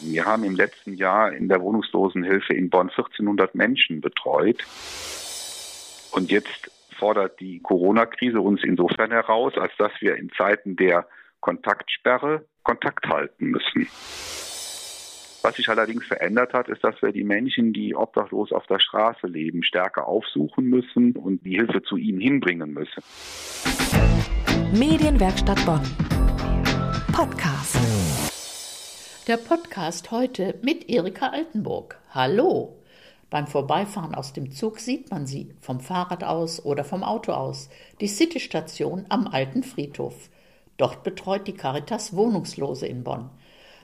Wir haben im letzten Jahr in der Wohnungslosenhilfe in Bonn 1400 Menschen betreut. Und jetzt fordert die Corona-Krise uns insofern heraus, als dass wir in Zeiten der Kontaktsperre Kontakt halten müssen. Was sich allerdings verändert hat, ist, dass wir die Menschen, die obdachlos auf der Straße leben, stärker aufsuchen müssen und die Hilfe zu ihnen hinbringen müssen. Medienwerkstatt Bonn. Podcast. Der Podcast heute mit Erika Altenburg. Hallo! Beim Vorbeifahren aus dem Zug sieht man sie, vom Fahrrad aus oder vom Auto aus, die City-Station am Alten Friedhof. Dort betreut die Caritas Wohnungslose in Bonn.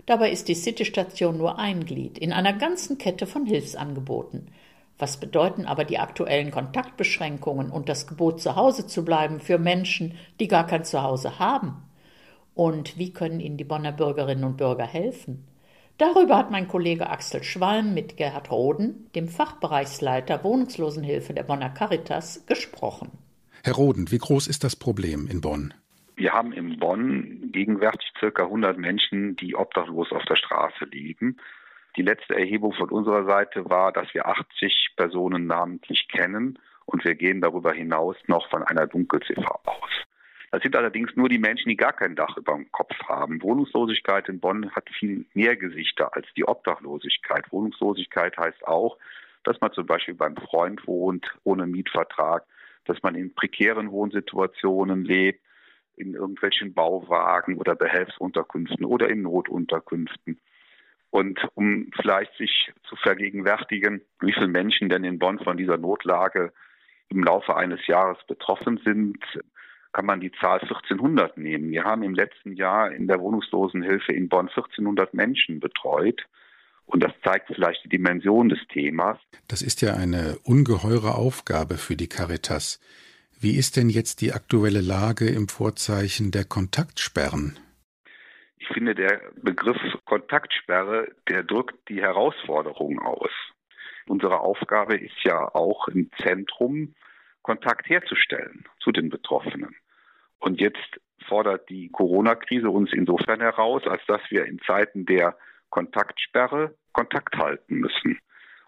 Dabei ist die City-Station nur ein Glied in einer ganzen Kette von Hilfsangeboten. Was bedeuten aber die aktuellen Kontaktbeschränkungen und das Gebot, zu Hause zu bleiben für Menschen, die gar kein Zuhause haben? Und wie können Ihnen die Bonner Bürgerinnen und Bürger helfen? Darüber hat mein Kollege Axel Schwalm mit Gerhard Roden, dem Fachbereichsleiter Wohnungslosenhilfe der Bonner Caritas, gesprochen. Herr Roden, wie groß ist das Problem in Bonn? Wir haben in Bonn gegenwärtig circa 100 Menschen, die obdachlos auf der Straße liegen. Die letzte Erhebung von unserer Seite war, dass wir 80 Personen namentlich kennen und wir gehen darüber hinaus noch von einer Dunkelziffer aus. Sind allerdings nur die Menschen, die gar kein Dach über dem Kopf haben. Wohnungslosigkeit in Bonn hat viel mehr Gesichter als die Obdachlosigkeit. Wohnungslosigkeit heißt auch, dass man zum Beispiel beim Freund wohnt ohne Mietvertrag, dass man in prekären Wohnsituationen lebt, in irgendwelchen Bauwagen oder Behelfsunterkünften oder in Notunterkünften. Und um vielleicht sich zu vergegenwärtigen, wie viele Menschen denn in Bonn von dieser Notlage im Laufe eines Jahres betroffen sind, kann man die Zahl 1400 nehmen. Wir haben im letzten Jahr in der Wohnungslosenhilfe in Bonn 1400 Menschen betreut. Und das zeigt vielleicht die Dimension des Themas. Das ist ja eine ungeheure Aufgabe für die Caritas. Wie ist denn jetzt die aktuelle Lage im Vorzeichen der Kontaktsperren? Ich finde, der Begriff Kontaktsperre, der drückt die Herausforderung aus. Unsere Aufgabe ist ja auch im Zentrum Kontakt herzustellen zu den Betroffenen. Und jetzt fordert die Corona-Krise uns insofern heraus, als dass wir in Zeiten der Kontaktsperre Kontakt halten müssen.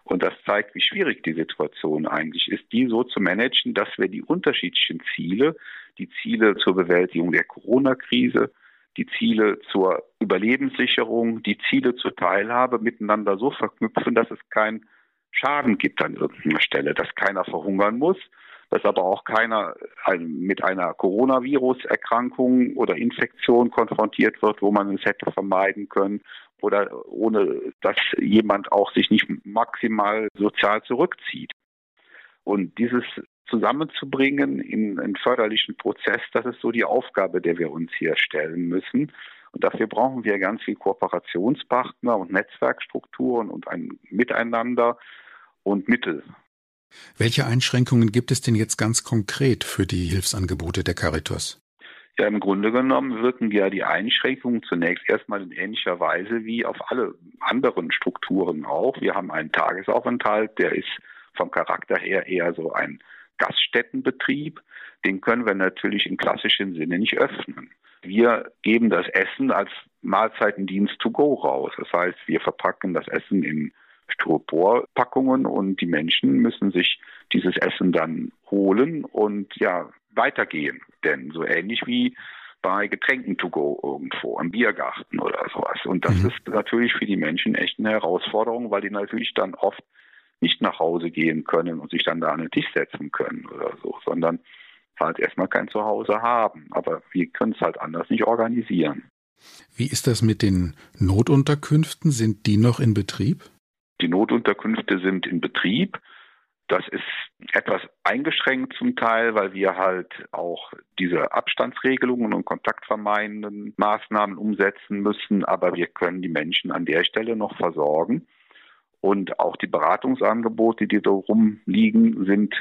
Und das zeigt, wie schwierig die Situation eigentlich ist, die so zu managen, dass wir die unterschiedlichen Ziele, die Ziele zur Bewältigung der Corona-Krise, die Ziele zur Überlebenssicherung, die Ziele zur Teilhabe miteinander so verknüpfen, dass es keinen Schaden gibt an irgendeiner Stelle, dass keiner verhungern muss, dass aber auch keiner mit einer Coronavirus-Erkrankung oder Infektion konfrontiert wird, wo man es hätte vermeiden können oder ohne dass jemand auch sich nicht maximal sozial zurückzieht. Und dieses zusammenzubringen in einen förderlichen Prozess, das ist so die Aufgabe, der wir uns hier stellen müssen. Und dafür brauchen wir ganz viel Kooperationspartner und Netzwerkstrukturen und ein Miteinander und Mittel. Welche Einschränkungen gibt es denn jetzt ganz konkret für die Hilfsangebote der Caritas? Ja, im Grunde genommen wirken ja die Einschränkungen zunächst erstmal in ähnlicher Weise wie auf alle anderen Strukturen auch. Wir haben einen Tagesaufenthalt, der ist vom Charakter her eher so ein Gaststättenbetrieb. Den können wir natürlich im klassischen Sinne nicht öffnen. Wir geben das Essen als Mahlzeitendienst to go raus. Das heißt, wir verpacken das Essen in Styroporpackungen und die Menschen müssen sich dieses Essen dann holen und ja weitergehen. Denn so ähnlich wie bei Getränken to go irgendwo, im Biergarten oder sowas. Und das mhm. ist natürlich für die Menschen echt eine Herausforderung, weil die natürlich dann oft nicht nach Hause gehen können und sich dann da an den Tisch setzen können oder so, sondern halt erstmal kein Zuhause haben. Aber wir können es halt anders nicht organisieren. Wie ist das mit den Notunterkünften? Sind die noch in Betrieb? Die Notunterkünfte sind in Betrieb. Das ist etwas eingeschränkt zum Teil, weil wir halt auch diese Abstandsregelungen und kontaktvermeidenden Maßnahmen umsetzen müssen. Aber wir können die Menschen an der Stelle noch versorgen. Und auch die Beratungsangebote, die da rumliegen, sind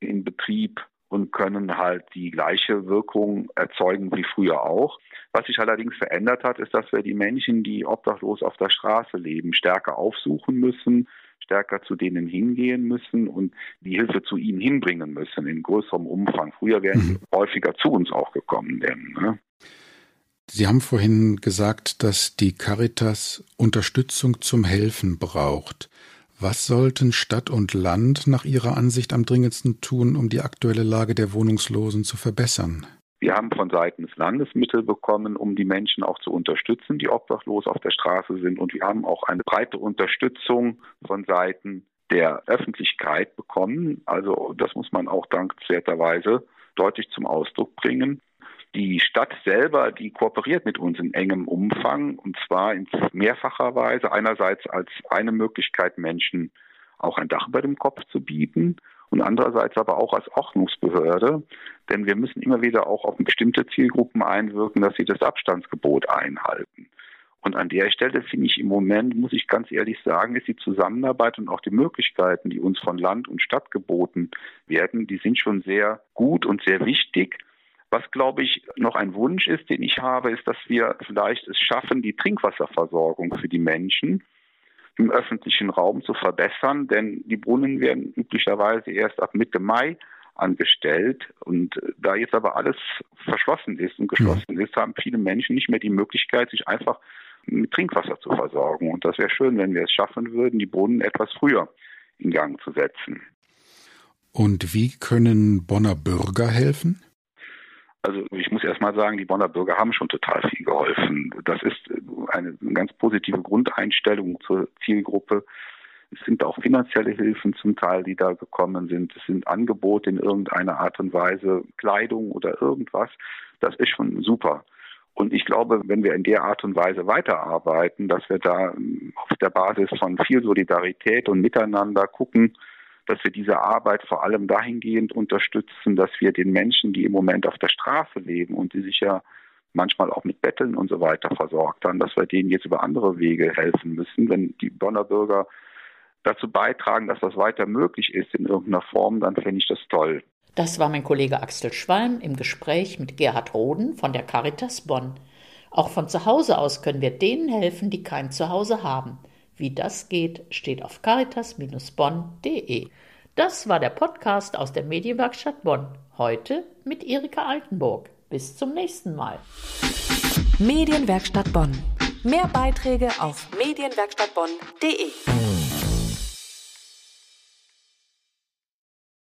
in Betrieb und können halt die gleiche Wirkung erzeugen wie früher auch. Was sich allerdings verändert hat, ist, dass wir die Menschen, die obdachlos auf der Straße leben, stärker aufsuchen müssen, stärker zu denen hingehen müssen und die Hilfe zu ihnen hinbringen müssen in größerem Umfang. Früher wären sie mhm. häufiger zu uns auch gekommen. Denn, ne? Sie haben vorhin gesagt, dass die Caritas Unterstützung zum Helfen braucht. Was sollten Stadt und Land nach Ihrer Ansicht am dringendsten tun, um die aktuelle Lage der Wohnungslosen zu verbessern? Wir haben von Seiten des Landes Mittel bekommen, um die Menschen auch zu unterstützen, die obdachlos auf der Straße sind. Und wir haben auch eine breite Unterstützung von Seiten der Öffentlichkeit bekommen. Also das muss man auch dankenswerterweise deutlich zum Ausdruck bringen. Die Stadt selber, die kooperiert mit uns in engem Umfang und zwar in mehrfacher Weise. Einerseits als eine Möglichkeit, Menschen auch ein Dach über dem Kopf zu bieten und andererseits aber auch als Ordnungsbehörde, denn wir müssen immer wieder auch auf bestimmte Zielgruppen einwirken, dass sie das Abstandsgebot einhalten. Und an der Stelle finde ich im Moment, muss ich ganz ehrlich sagen, ist die Zusammenarbeit und auch die Möglichkeiten, die uns von Land und Stadt geboten werden, die sind schon sehr gut und sehr wichtig. Was, glaube ich, noch ein Wunsch ist, den ich habe, ist, dass wir vielleicht es schaffen, die Trinkwasserversorgung für die Menschen im öffentlichen Raum zu verbessern, denn die Brunnen werden üblicherweise erst ab Mitte Mai angestellt. Und da jetzt aber alles verschlossen ist und geschlossen ist, haben viele Menschen nicht mehr die Möglichkeit, sich einfach mit Trinkwasser zu versorgen. Und das wäre schön, wenn wir es schaffen würden, die Brunnen etwas früher in Gang zu setzen. Und wie können Bonner Bürger helfen? Also ich muss erst mal sagen, die Bonner Bürger haben schon total viel geholfen. Das ist eine ganz positive Grundeinstellung zur Zielgruppe. Es sind auch finanzielle Hilfen zum Teil, die da gekommen sind. Es sind Angebote in irgendeiner Art und Weise, Kleidung oder irgendwas. Das ist schon super. Und ich glaube, wenn wir in der Art und Weise weiterarbeiten, dass wir da auf der Basis von viel Solidarität und Miteinander gucken, dass wir diese Arbeit vor allem dahingehend unterstützen, dass wir den Menschen, die im Moment auf der Straße leben und die sich ja manchmal auch mit Betteln und so weiter versorgt haben, dass wir denen jetzt über andere Wege helfen müssen. Wenn die Bonner Bürger dazu beitragen, dass das weiter möglich ist in irgendeiner Form, dann fände ich das toll. Das war mein Kollege Axel Schwalm im Gespräch mit Gerhard Roden von der Caritas Bonn. Auch von zu Hause aus können wir denen helfen, die kein Zuhause haben. Wie das geht, steht auf caritas-bonn.de. Das war der Podcast aus der Medienwerkstatt Bonn. Heute mit Erika Altenburg. Bis zum nächsten Mal. Medienwerkstatt Bonn. Mehr Beiträge auf medienwerkstattbonn.de.